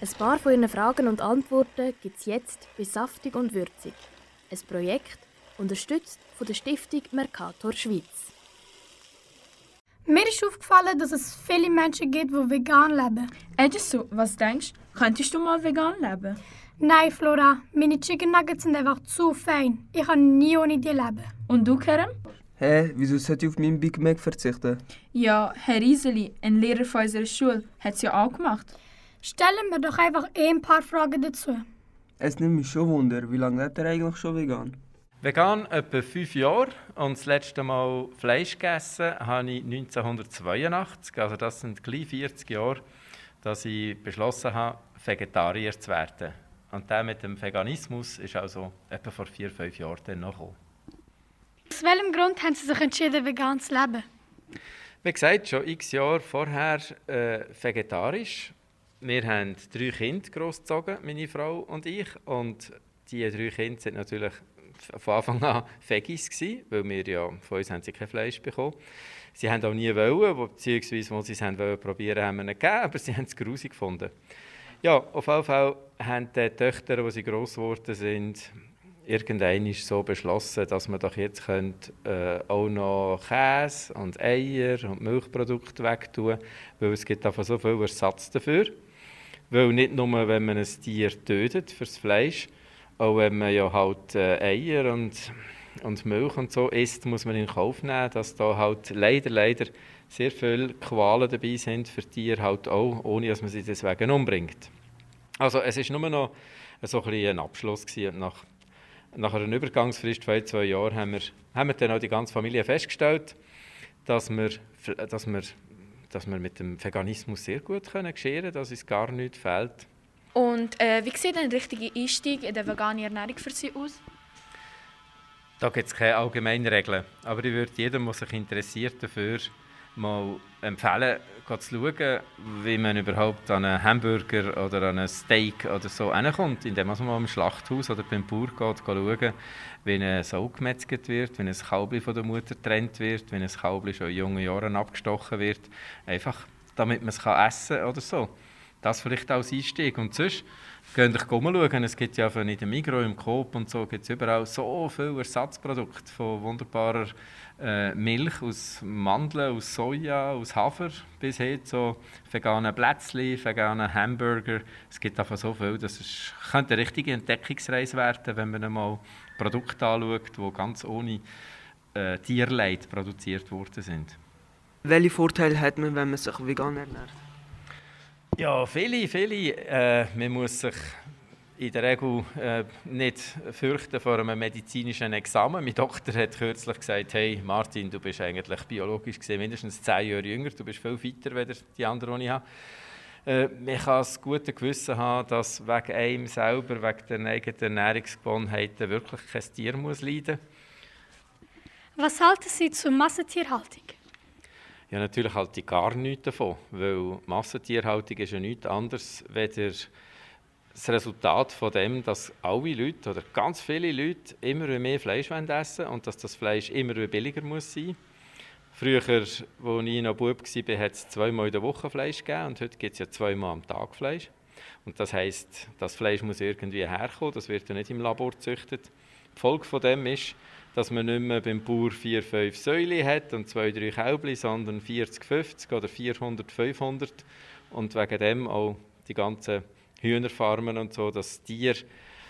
Ein paar von Ihren Fragen und Antworten gibt es jetzt bei Saftig und Würzig. Ein Projekt, unterstützt von der Stiftung Mercator Schweiz. Mir ist aufgefallen, dass es viele Menschen gibt, die vegan leben. Edison, was denkst du? Könntest du mal vegan leben? Nein, Flora, meine Chicken Nuggets sind einfach zu fein. Ich kann nie ohne die leben. Und du, Kerem? Hä, wieso sollte ich auf meinen Big Mac verzichten? Ja, Herr Rieseli, ein Lehrer von unserer Schule, hat es ja auch gemacht. Stellen wir doch einfach ein paar Fragen dazu. Es nimmt mich schon Wunder, wie lange lebt er eigentlich schon vegan? Vegan etwa fünf Jahre und das letzte Mal Fleisch gegessen habe ich 1982. Also das sind gleich 40 Jahre, dass ich beschlossen habe, Vegetarier zu werden. Und der mit dem Veganismus ist also etwa vor vier, fünf Jahren dann noch gekommen. Aus welchem Grund haben Sie sich entschieden, vegan zu leben? Wie gesagt, schon x Jahre vorher äh, vegetarisch. Wir haben drei Kinder großgezogen, meine Frau und ich. Und diese drei Kinder sind natürlich von Anfang an Veggies gewesen, weil wir ja, von uns haben sie kein Fleisch bekommen. Sie haben auch nie wollen, beziehungsweise, als sie es haben wollen, probieren, haben wir nicht gegeben, aber sie haben es grusig gefunden. Ja, auf jeden Fall haben die Töchter, als sie gross geworden sind, irgendwann so beschlossen, dass man doch jetzt könnt, äh, auch noch Käse und Eier und Milchprodukte wegtun weil es gibt einfach so viel Ersatz dafür. Weil nicht nur, wenn man ein Tier tötet fürs Fleisch, auch wenn man ja halt äh, Eier und, und Milch und so isst, muss man in Kauf nehmen, dass da halt leider, leider sehr viele Qualen dabei sind für Tiere halt auch, ohne dass man sie deswegen umbringt. Also es ist nur noch so ein, ein Abschluss gewesen. nach nach einer Übergangsfrist von zwei Jahren haben wir, haben wir dann auch die ganze Familie festgestellt, dass wir, dass wir, dass wir mit dem Veganismus sehr gut können scheren dass uns gar nichts fehlt. Und äh, wie sieht ein richtiger Einstieg in die vegane Ernährung für Sie aus? Da gibt es keine allgemeinen Regeln. Aber ich würde jedem, der sich interessiert dafür, mal empfehlen, zu schauen, wie man überhaupt an einen Hamburger oder an ein Steak oder so hinkommt, indem man mal im Schlachthaus oder beim Bauer geht, schauen, wie ein Sau gemetzelt wird, wie ein Kalb von der Mutter getrennt wird, wie ein Kalb schon in jungen Jahren abgestochen wird. Einfach, damit man es essen kann oder so. Das vielleicht als Einstieg. Und sonst, Geht euch schauen, es gibt ja in dem Migros, im Coop und so, gibt es überall so viele Ersatzprodukte von wunderbarer äh, Milch aus Mandeln, aus Soja, aus Hafer bis hin zu veganen Plätzchen, veganen Hamburger. Es gibt einfach so viel, das ist, könnte eine richtige Entdeckungsreise werden, wenn man einmal Produkte anschaut, die ganz ohne äh, Tierleid produziert worden sind. Welche Vorteile hat man, wenn man sich vegan ernährt? Ja, viele, viele. Äh, man muss sich in der Regel äh, nicht fürchten vor einem medizinischen Examen. Mein Doktor hat kürzlich gesagt, hey Martin, du bist eigentlich biologisch gesehen mindestens zehn Jahre jünger, du bist viel fitter als die anderen, die ich habe. Äh, man kann das gute Gewissen haben, dass wegen einem selber, wegen den eigenen Ernährungsgewohnheiten wirklich kein Tier muss leiden muss. Was halten Sie zur Massentierhaltung? Ja, natürlich halte ich gar nichts davon, weil Massentierhaltung ist ja nichts anderes als das Resultat von dem, dass alle Leute oder ganz viele Leute immer mehr Fleisch essen und dass das Fleisch immer billiger muss sein Früher, als ich noch Bub war, hat es zweimal in der Woche Fleisch gegeben und heute gibt es ja zweimal am Tag Fleisch. Und das heisst, das Fleisch muss irgendwie herkommen, das wird ja nicht im Labor gezüchtet. Die Folge von dem ist, dass man nicht mehr beim Bauer 4, 5 Säule hat und 2, 3 Kälbchen, sondern 40, 50 oder 400, 500 und wegen dem auch die ganzen Hühnerfarmen und so, dass das Tier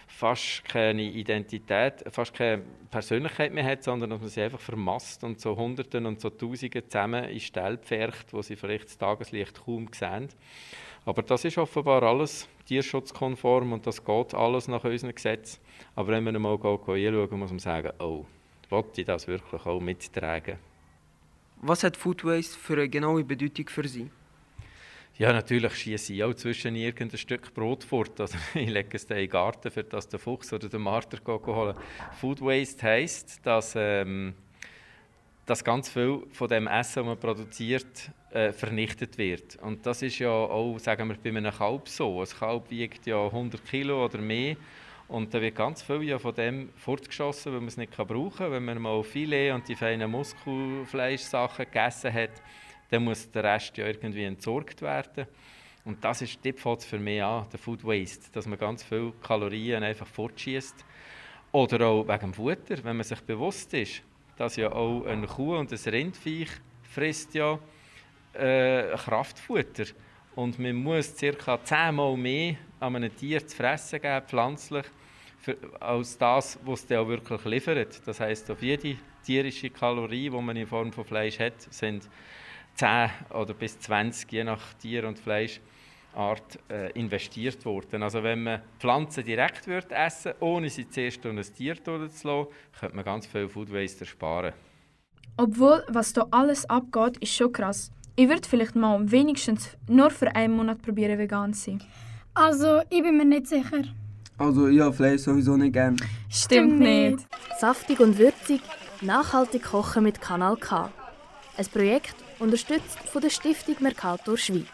fast keine Identität, fast keine Persönlichkeit mehr hat, sondern dass man sie einfach vermasst und so Hunderten und so Tausenden zusammen in Ställe pfercht, wo sie vielleicht das Tageslicht kaum sehen. Aber das ist offenbar alles tierschutzkonform und das geht alles nach unseren Gesetzen. Aber wenn man einmal anschauen, muss man sagen, oh, wollte ich das wirklich auch mittragen? Was hat Food Waste für eine genaue Bedeutung für Sie? Ja, natürlich schieße ich auch zwischen irgendein Stück Brot fort. Also ich lege es in den Garten, für das der Fuchs oder der Marter holen. Food Waste heisst, dass, ähm, dass ganz viel von dem Essen, das man produziert, äh, vernichtet wird. Und das ist ja auch, sagen wir, bei einem Kalb so. Ein Kalb wiegt ja 100 Kilo oder mehr. Und da wird ganz viel ja von dem fortgeschossen, weil man es nicht brauchen kann. Wenn man mal Filet und die feinen Muskelfleischsachen gegessen hat, dann muss der Rest ja irgendwie entsorgt werden. Und das ist, dort für mich an, der Food Waste, dass man ganz viele Kalorien einfach fortschießt. Oder auch wegen dem Futter, wenn man sich bewusst ist, dass ja auch eine Kuh und ein Rindviech frisst ja äh, Kraftfutter. Und man muss ca. zehnmal mehr an einem Tier zu fressen geben, pflanzlich, für, als das, was es dann auch wirklich liefert. Das heißt, auf jede tierische Kalorie, die man in Form von Fleisch hat, sind 10 oder bis 20, je nach Tier- und Fleischart, äh, investiert worden. Also wenn man Pflanzen direkt würde essen ohne sie zuerst durch ein Tier zu lassen, könnte man ganz viel Food Waste ersparen. Obwohl, was da alles abgeht, ist schon krass. Ich würde vielleicht mal wenigstens nur für einen Monat probieren, vegan zu sein. Also, ich bin mir nicht sicher. Also ich habe Fleisch sowieso nicht gern. Stimmt nicht. Saftig und würzig, nachhaltig kochen mit Kanal K. Ein Projekt unterstützt von der Stiftung Mercator Schweiz.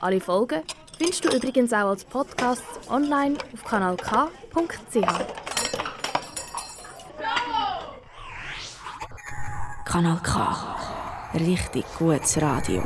Alle Folgen findest du übrigens auch als Podcast online auf kanalk.ch. Kanal K. Richtig gutes Radio.